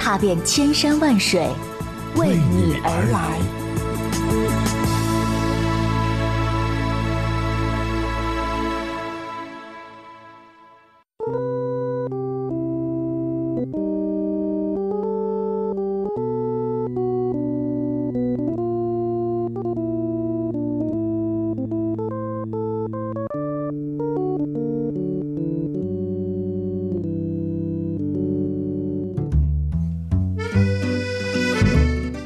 踏遍千山万水，为你而来。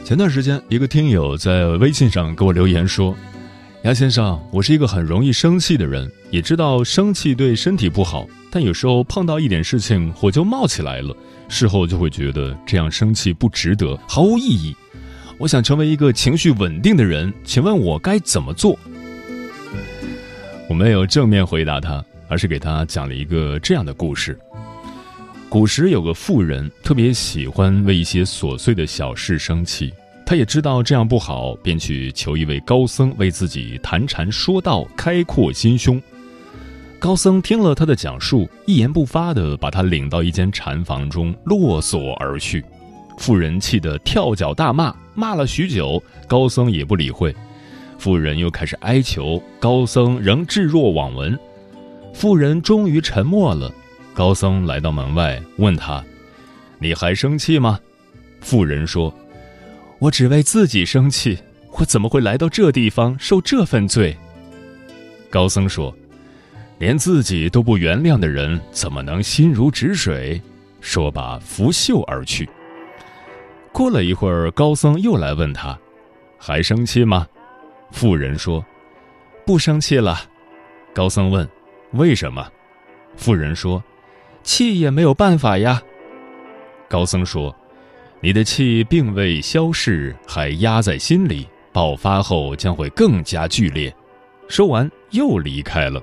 前段时间，一个听友在微信上给我留言说：“杨先生，我是一个很容易生气的人，也知道生气对身体不好，但有时候碰到一点事情，火就冒起来了，事后就会觉得这样生气不值得，毫无意义。我想成为一个情绪稳定的人，请问我该怎么做？”我没有正面回答他，而是给他讲了一个这样的故事。古时有个妇人，特别喜欢为一些琐碎的小事生气。他也知道这样不好，便去求一位高僧为自己谈禅说道，开阔心胸。高僧听了他的讲述，一言不发地把他领到一间禅房中，落锁而去。妇人气得跳脚大骂，骂了许久，高僧也不理会。妇人又开始哀求，高僧仍置若罔闻。妇人终于沉默了。高僧来到门外，问他：“你还生气吗？”妇人说：“我只为自己生气，我怎么会来到这地方受这份罪？”高僧说：“连自己都不原谅的人，怎么能心如止水？”说罢，拂袖而去。过了一会儿，高僧又来问他：“还生气吗？”妇人说：“不生气了。”高僧问：“为什么？”妇人说。气也没有办法呀。高僧说：“你的气并未消逝，还压在心里，爆发后将会更加剧烈。”说完又离开了。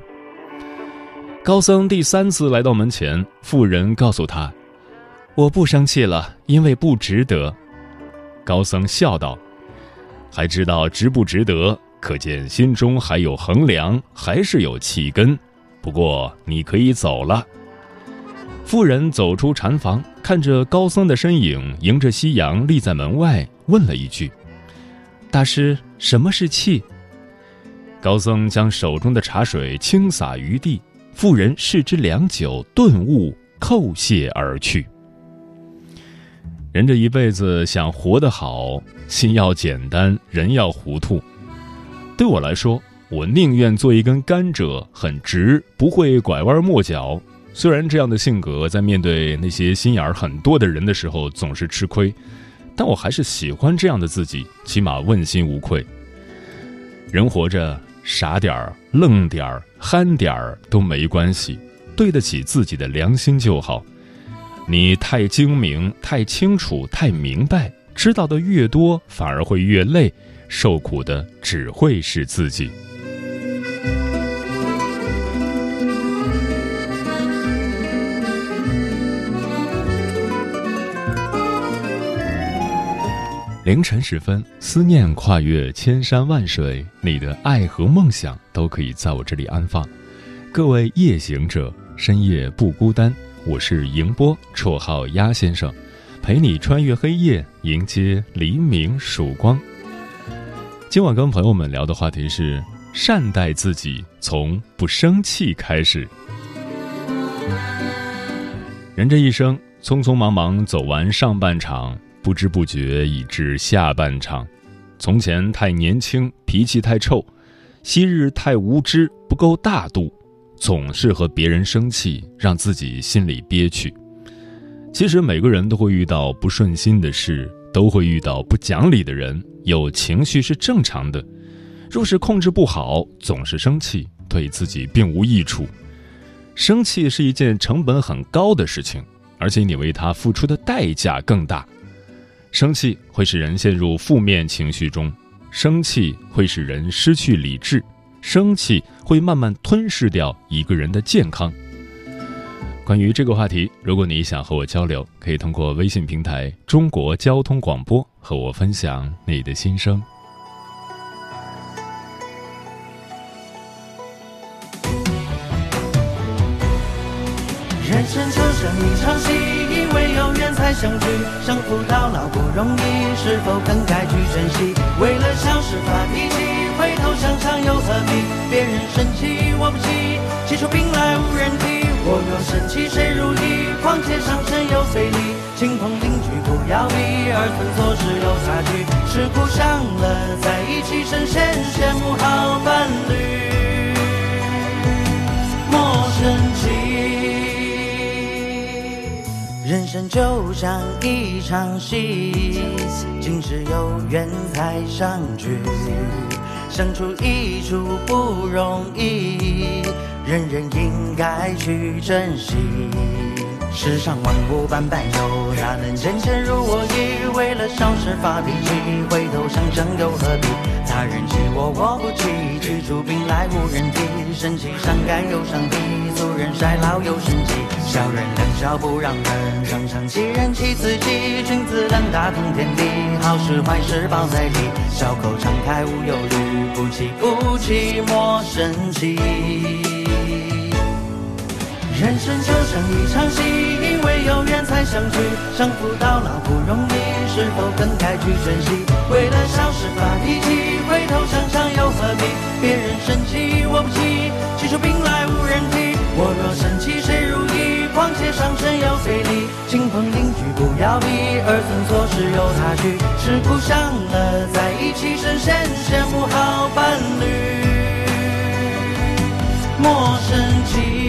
高僧第三次来到门前，妇人告诉他：“我不生气了，因为不值得。”高僧笑道：“还知道值不值得，可见心中还有衡量，还是有气根。不过你可以走了。”妇人走出禅房，看着高僧的身影迎着夕阳立在门外，问了一句：“大师，什么是气？”高僧将手中的茶水倾洒于地，妇人视之良久，顿悟，叩谢而去。人这一辈子想活得好，心要简单，人要糊涂。对我来说，我宁愿做一根甘蔗，很直，不会拐弯抹角。虽然这样的性格在面对那些心眼儿很多的人的时候总是吃亏，但我还是喜欢这样的自己，起码问心无愧。人活着，傻点儿、愣点儿、憨点儿都没关系，对得起自己的良心就好。你太精明、太清楚、太明白，知道的越多，反而会越累，受苦的只会是自己。凌晨时分，思念跨越千山万水，你的爱和梦想都可以在我这里安放。各位夜行者，深夜不孤单，我是迎波，绰号鸭先生，陪你穿越黑夜，迎接黎明曙光。今晚跟朋友们聊的话题是：善待自己，从不生气开始。人这一生，匆匆忙忙走完上半场。不知不觉已至下半场，从前太年轻，脾气太臭；昔日太无知，不够大度，总是和别人生气，让自己心里憋屈。其实每个人都会遇到不顺心的事，都会遇到不讲理的人，有情绪是正常的。若是控制不好，总是生气，对自己并无益处。生气是一件成本很高的事情，而且你为它付出的代价更大。生气会使人陷入负面情绪中，生气会使人失去理智，生气会慢慢吞噬掉一个人的健康。关于这个话题，如果你想和我交流，可以通过微信平台“中国交通广播”和我分享你的心声。人生就像一场戏，相聚，相扶到老不容易，是否更该去珍惜？为了小事发脾气，回头想想又何必？别人生气我不气，气出病来无人替。我若生气谁如意？况且上身又费力，亲朋邻居不要比，儿孙做事有差距，吃苦上了在一起，神仙羡慕好伴侣，人生就像一场戏，今世有缘才相聚，相处一处不容易，人人应该去珍惜。世上万物般般有，哪能件件如我意？为了小事发脾气，回头想想又何必？他人欺我我不气，去出兵来无人替。生气伤肝又伤脾，俗人衰老又生气。小人两小不让人，常常欺人欺自己。君子两大通天地，好事坏事包在里。笑口常开无忧虑，不气不气莫生气。人生就像一场戏，因为有缘才相聚，相扶到老不容易，是否更该去珍惜？为了小事发脾气，回头想想又何必？别人生气我不气，气出病来无人替。我若生气谁如意？况且上身又费力，亲朋邻居不要比，儿孙做事有他去，吃苦享乐在一起，神仙羡慕好伴侣，莫生气。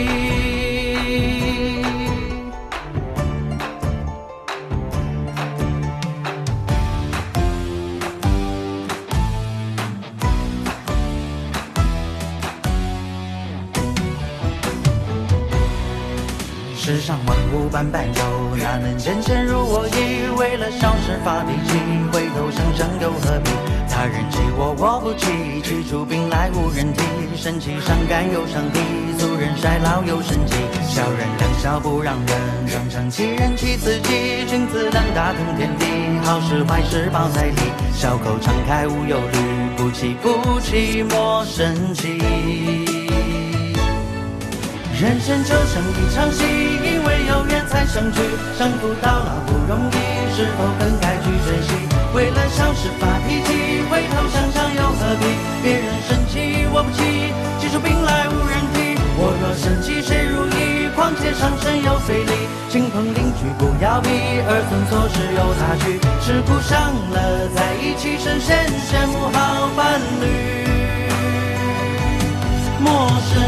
世上万物般般有，哪能件件如我意？为了小事发脾气，回头想想又何必？他人欺我我不气，气出病来无人替。生气伤肝又伤脾，俗人衰老又生气。小人两小不让人，常常欺人欺自己。君子当大通天地，好事坏事包在里。笑口常开无忧虑，不气不气莫生气。人生就像一场戏，因为有缘才相聚，相扶到老不容易，是否更该去珍惜？为了小事发脾气，回头想想又何必？别人生气我不气，气出病来无人替。我若生气谁如意？况且上身又费力，亲朋邻居不要比，儿孙做事有差距，吃苦上了在一起，神仙羡慕好伴侣，莫生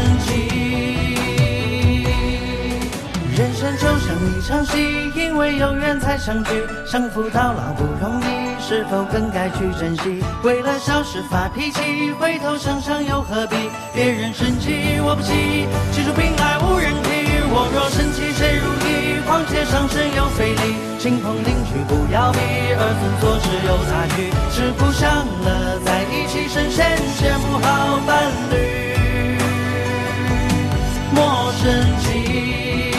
一场戏，因为有缘才相聚，相扶到老不容易，是否更该去珍惜？为了小事发脾气，回头想想又何必？别人生气我不气，气出病来无人替。我若生气谁如意？况且上身又费力，亲朋邻居不要比，儿孙做事有差距，吃苦上了在一起，神仙羡慕好伴侣，莫生气。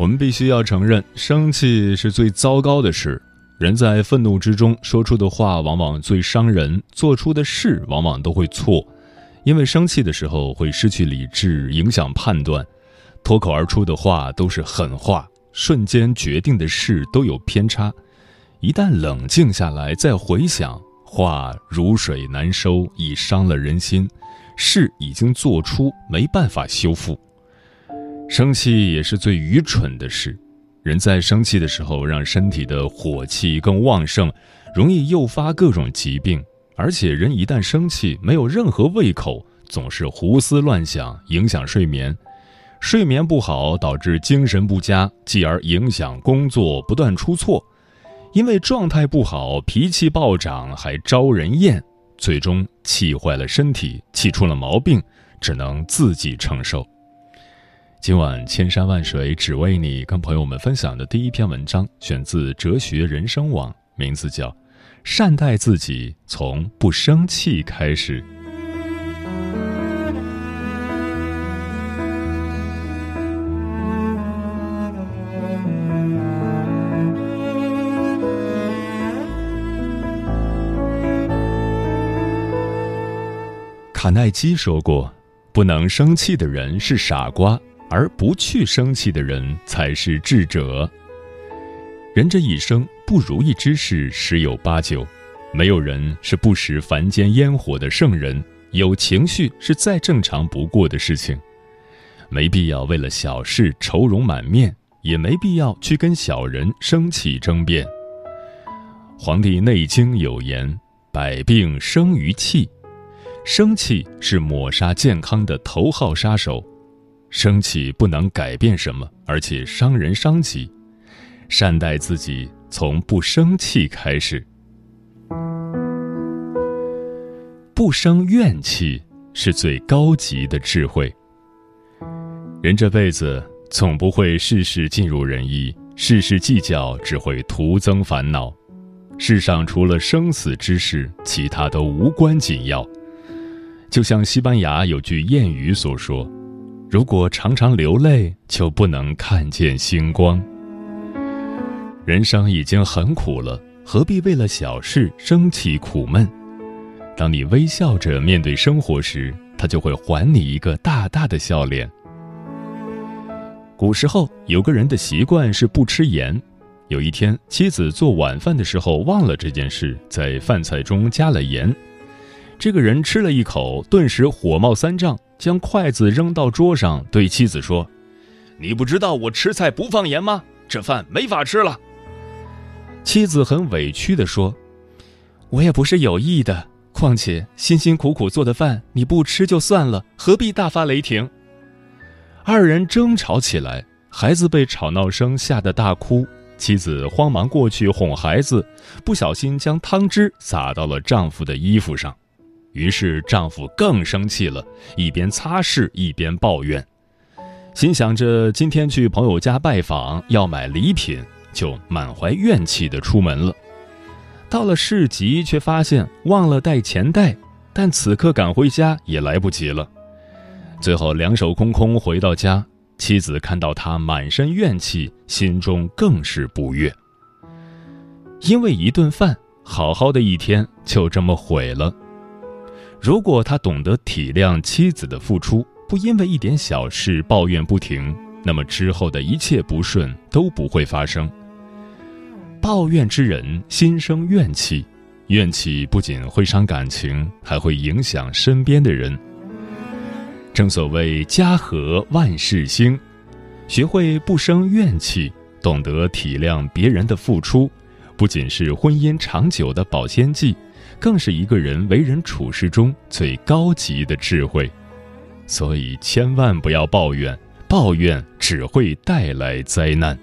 我们必须要承认，生气是最糟糕的事。人在愤怒之中说出的话往往最伤人，做出的事往往都会错。因为生气的时候会失去理智，影响判断，脱口而出的话都是狠话，瞬间决定的事都有偏差。一旦冷静下来再回想，话如水难收，已伤了人心；事已经做出，没办法修复。生气也是最愚蠢的事，人在生气的时候，让身体的火气更旺盛，容易诱发各种疾病。而且人一旦生气，没有任何胃口，总是胡思乱想，影响睡眠。睡眠不好导致精神不佳，继而影响工作，不断出错。因为状态不好，脾气暴涨，还招人厌，最终气坏了身体，气出了毛病，只能自己承受。今晚千山万水只为你，跟朋友们分享的第一篇文章，选自哲学人生网，名字叫《善待自己，从不生气开始》。卡耐基说过：“不能生气的人是傻瓜，而不去生气的人才是智者。”人这一生不如意之事十有八九，没有人是不食凡间烟火的圣人。有情绪是再正常不过的事情，没必要为了小事愁容满面，也没必要去跟小人生气争辩。《黄帝内经》有言：“百病生于气。”生气是抹杀健康的头号杀手，生气不能改变什么，而且伤人伤己。善待自己，从不生气开始。不生怨气是最高级的智慧。人这辈子总不会事事尽如人意，事事计较只会徒增烦恼。世上除了生死之事，其他都无关紧要。就像西班牙有句谚语所说：“如果常常流泪，就不能看见星光。”人生已经很苦了，何必为了小事生气苦闷？当你微笑着面对生活时，他就会还你一个大大的笑脸。古时候有个人的习惯是不吃盐，有一天妻子做晚饭的时候忘了这件事，在饭菜中加了盐。这个人吃了一口，顿时火冒三丈，将筷子扔到桌上，对妻子说：“你不知道我吃菜不放盐吗？这饭没法吃了。”妻子很委屈地说：“我也不是有意的，况且辛辛苦苦做的饭你不吃就算了，何必大发雷霆？”二人争吵起来，孩子被吵闹声吓得大哭，妻子慌忙过去哄孩子，不小心将汤汁洒到了丈夫的衣服上。于是丈夫更生气了，一边擦拭一边抱怨，心想着今天去朋友家拜访要买礼品，就满怀怨气的出门了。到了市集，却发现忘了带钱袋，但此刻赶回家也来不及了。最后两手空空回到家，妻子看到他满身怨气，心中更是不悦。因为一顿饭，好好的一天就这么毁了。如果他懂得体谅妻子的付出，不因为一点小事抱怨不停，那么之后的一切不顺都不会发生。抱怨之人心生怨气，怨气不仅会伤感情，还会影响身边的人。正所谓家和万事兴，学会不生怨气，懂得体谅别人的付出，不仅是婚姻长久的保鲜剂。更是一个人为人处事中最高级的智慧，所以千万不要抱怨，抱怨只会带来灾难。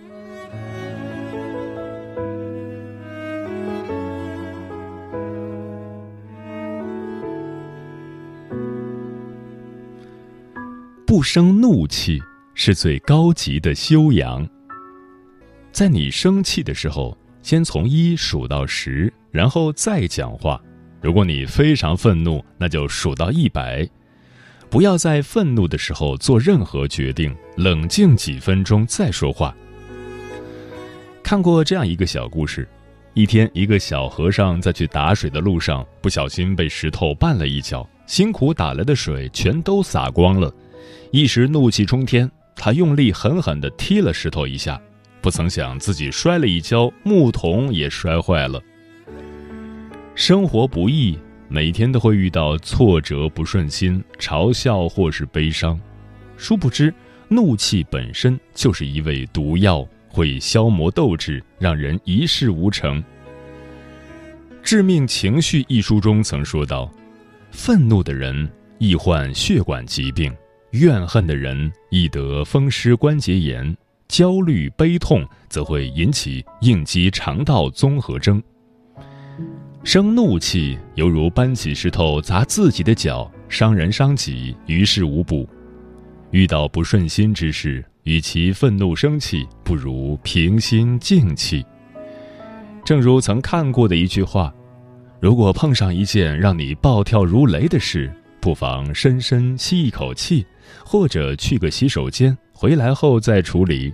不生怒气是最高级的修养。在你生气的时候，先从一数到十，然后再讲话。如果你非常愤怒，那就数到一百，不要在愤怒的时候做任何决定，冷静几分钟再说话。看过这样一个小故事：一天，一个小和尚在去打水的路上，不小心被石头绊了一脚，辛苦打来的水全都洒光了，一时怒气冲天，他用力狠狠地踢了石头一下，不曾想自己摔了一跤，木桶也摔坏了。生活不易，每天都会遇到挫折、不顺心、嘲笑或是悲伤。殊不知，怒气本身就是一味毒药，会消磨斗志，让人一事无成。《致命情绪》一书中曾说道：“愤怒的人易患血管疾病，怨恨的人易得风湿关节炎，焦虑、悲痛则会引起应激肠道综合征。”生怒气犹如搬起石头砸自己的脚，伤人伤己，于事无补。遇到不顺心之事，与其愤怒生气，不如平心静气。正如曾看过的一句话：“如果碰上一件让你暴跳如雷的事，不妨深深吸一口气，或者去个洗手间，回来后再处理。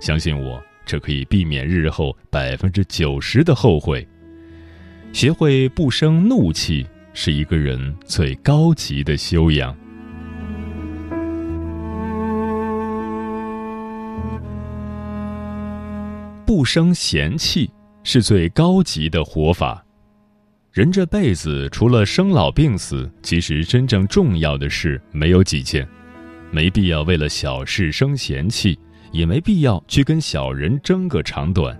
相信我，这可以避免日后百分之九十的后悔。学会不生怒气，是一个人最高级的修养。”不生嫌弃是最高级的活法。人这辈子除了生老病死，其实真正重要的事没有几件，没必要为了小事生嫌弃，也没必要去跟小人争个长短。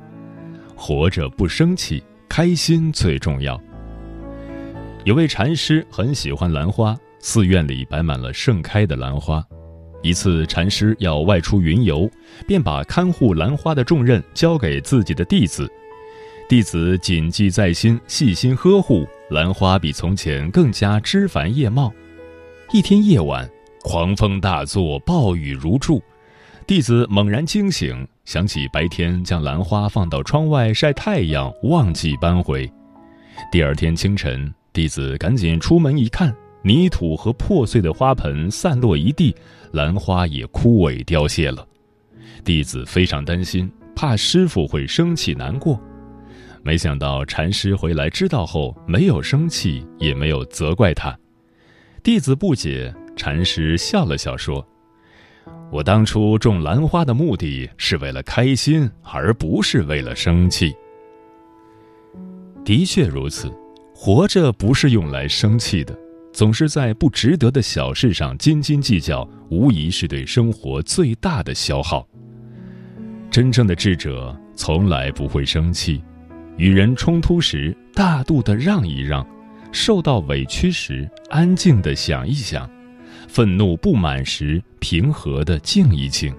活着不生气，开心最重要。有位禅师很喜欢兰花，寺院里摆满了盛开的兰花。一次，禅师要外出云游，便把看护兰花的重任交给自己的弟子。弟子谨记在心，细心呵护兰花，比从前更加枝繁叶茂。一天夜晚，狂风大作，暴雨如注。弟子猛然惊醒，想起白天将兰花放到窗外晒太阳，忘记搬回。第二天清晨，弟子赶紧出门一看。泥土和破碎的花盆散落一地，兰花也枯萎凋谢了。弟子非常担心，怕师傅会生气难过。没想到禅师回来知道后，没有生气，也没有责怪他。弟子不解，禅师笑了笑说：“我当初种兰花的目的是为了开心，而不是为了生气。”的确如此，活着不是用来生气的。总是在不值得的小事上斤斤计较，无疑是对生活最大的消耗。真正的智者从来不会生气，与人冲突时大度的让一让，受到委屈时安静的想一想，愤怒不满时平和的静一静，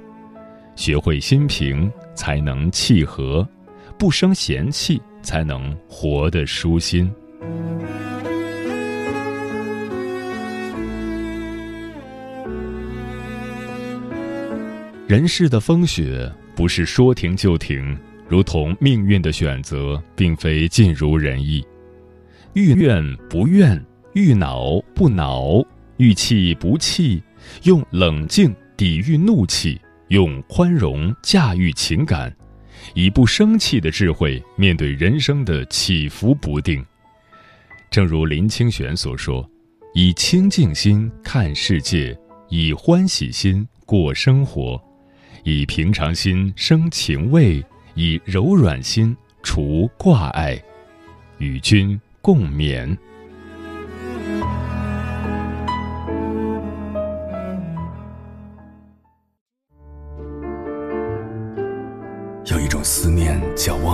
学会心平才能气和，不生嫌弃才能活得舒心。人世的风雪不是说停就停，如同命运的选择，并非尽如人意。欲怨不怨，欲恼不恼，欲气不气，用冷静抵御怒气，用宽容驾驭情感，以不生气的智慧面对人生的起伏不定。正如林清玄所说：“以清净心看世界，以欢喜心过生活。”以平常心生情味，以柔软心除挂碍，与君共勉。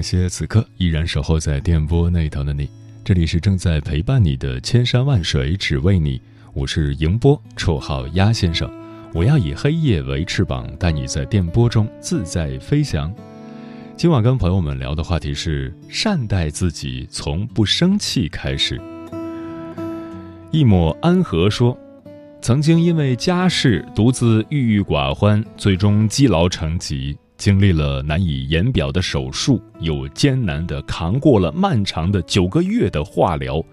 感谢此刻依然守候在电波那头的你，这里是正在陪伴你的千山万水只为你，我是迎波，绰号鸭先生。我要以黑夜为翅膀，带你在电波中自在飞翔。今晚跟朋友们聊的话题是善待自己，从不生气开始。一抹安和说，曾经因为家事独自郁郁寡欢，最终积劳成疾，经历了难以言表的手术，又艰难地扛过了漫长的九个月的化疗，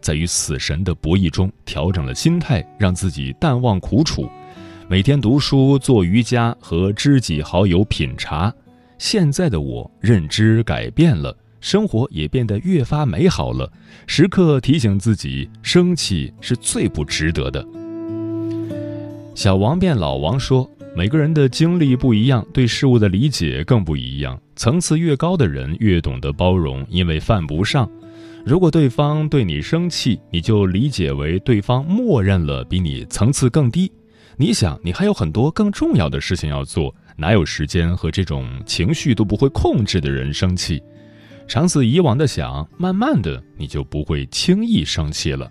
在与死神的博弈中调整了心态，让自己淡忘苦楚。每天读书、做瑜伽和知己好友品茶，现在的我认知改变了，生活也变得越发美好了。时刻提醒自己，生气是最不值得的。小王变老王说：“每个人的经历不一样，对事物的理解更不一样。层次越高的人越懂得包容，因为犯不上。如果对方对你生气，你就理解为对方默认了比你层次更低。”你想，你还有很多更重要的事情要做，哪有时间和这种情绪都不会控制的人生气？长此以往的想，慢慢的你就不会轻易生气了。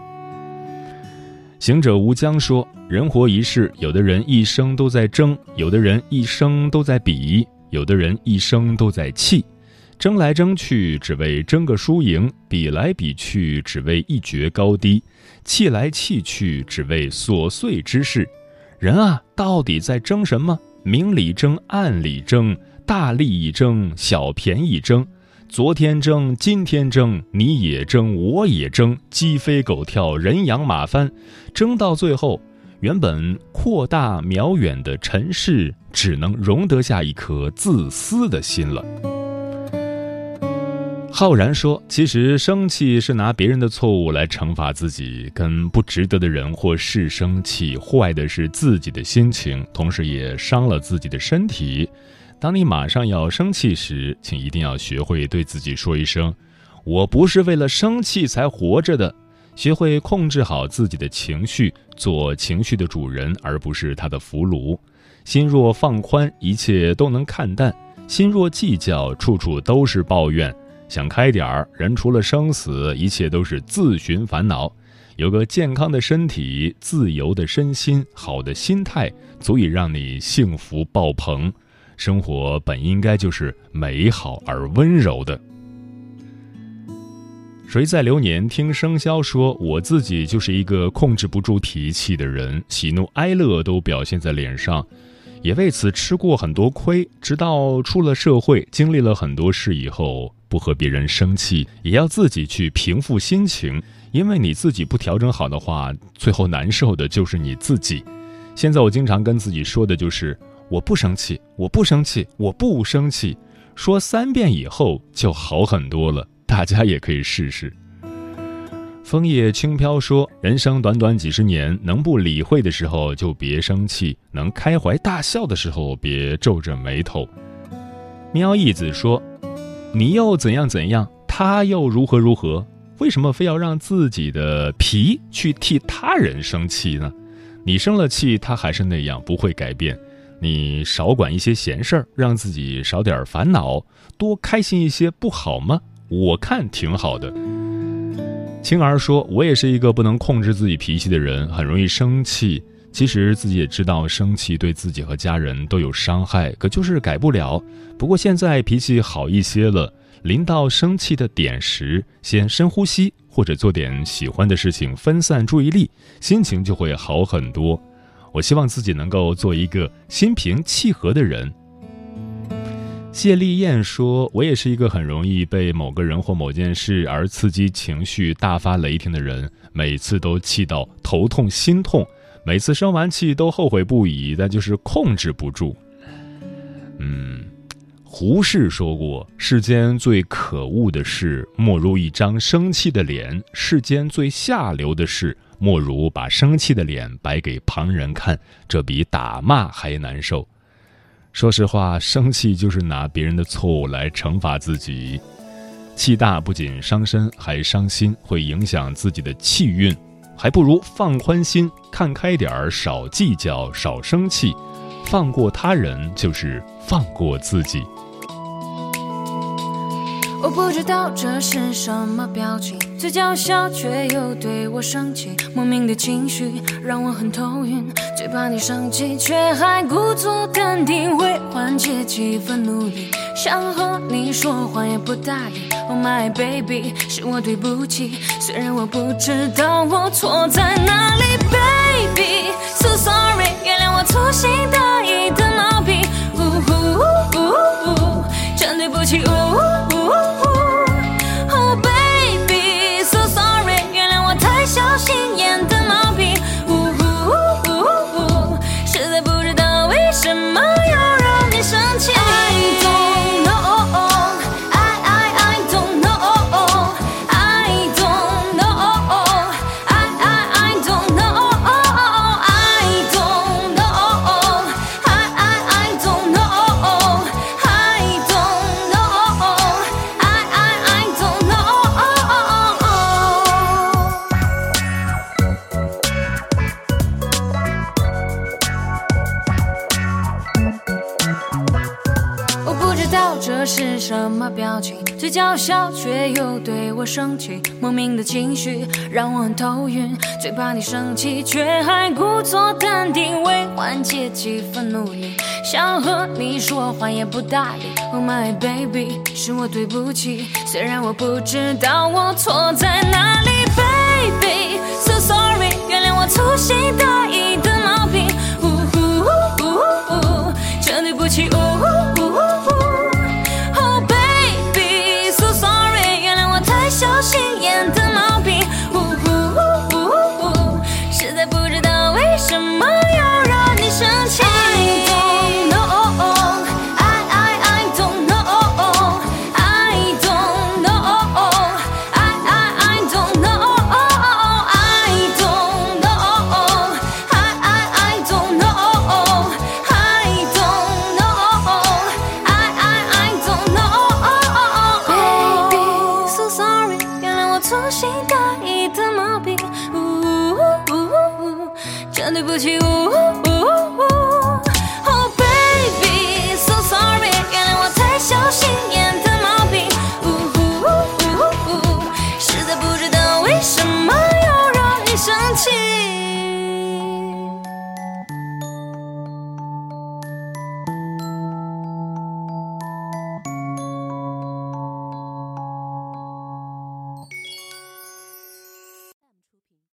行者无疆说：“人活一世，有的人一生都在争，有的人一生都在比，有的人一生都在气。争来争去，只为争个输赢；比来比去，只为一决高低；气来气去，只为琐碎之事。人啊，到底在争什么？明里争，暗里争，大利益争，小便宜争。”昨天争，今天争，你也争，我也争，鸡飞狗跳，人仰马翻，争到最后，原本扩大渺远的尘世，只能容得下一颗自私的心了。浩然说：“其实生气是拿别人的错误来惩罚自己，跟不值得的人或事生气，坏的是自己的心情，同时也伤了自己的身体。”当你马上要生气时，请一定要学会对自己说一声：“我不是为了生气才活着的。”学会控制好自己的情绪，做情绪的主人，而不是他的俘虏。心若放宽，一切都能看淡；心若计较，处处都是抱怨。想开点儿，人除了生死，一切都是自寻烦恼。有个健康的身体，自由的身心，好的心态，足以让你幸福爆棚。生活本应该就是美好而温柔的。谁在流年听生肖说，我自己就是一个控制不住脾气的人，喜怒哀乐都表现在脸上，也为此吃过很多亏。直到出了社会，经历了很多事以后，不和别人生气，也要自己去平复心情，因为你自己不调整好的话，最后难受的就是你自己。现在我经常跟自己说的就是。我不生气，我不生气，我不生气，说三遍以后就好很多了。大家也可以试试。枫叶轻飘说：“人生短短几十年，能不理会的时候就别生气，能开怀大笑的时候别皱着眉头。”喵义子说：“你又怎样怎样，他又如何如何？为什么非要让自己的皮去替他人生气呢？你生了气，他还是那样，不会改变。”你少管一些闲事儿，让自己少点烦恼，多开心一些，不好吗？我看挺好的。青儿说：“我也是一个不能控制自己脾气的人，很容易生气。其实自己也知道，生气对自己和家人都有伤害，可就是改不了。不过现在脾气好一些了，临到生气的点时，先深呼吸，或者做点喜欢的事情，分散注意力，心情就会好很多。”我希望自己能够做一个心平气和的人。谢丽燕说：“我也是一个很容易被某个人或某件事而刺激情绪、大发雷霆的人，每次都气到头痛心痛，每次生完气都后悔不已，但就是控制不住。”嗯，胡适说过：“世间最可恶的事，莫如一张生气的脸；世间最下流的事。”莫如把生气的脸摆给旁人看，这比打骂还难受。说实话，生气就是拿别人的错误来惩罚自己，气大不仅伤身，还伤心，会影响自己的气运。还不如放宽心，看开点儿，少计较，少生气，放过他人就是放过自己。我不知道这是什么表情，嘴角笑却又对我生气，莫名的情绪让我很头晕。最怕你生气却还故作淡定，为缓解气氛努力，想和你说话也不搭理。Oh my baby，是我对不起，虽然我不知道我错是什么表情？嘴角笑却又对我生气，莫名的情绪让我很头晕。最怕你生气，却还故作淡定，为缓解气氛努力，想和你说话也不搭理。Oh my baby，是我对不起，虽然我不知道我错在哪里，baby，so sorry，原谅我粗心大意的毛病。呜呜呜呜呜，真。对不起，呜呜呜。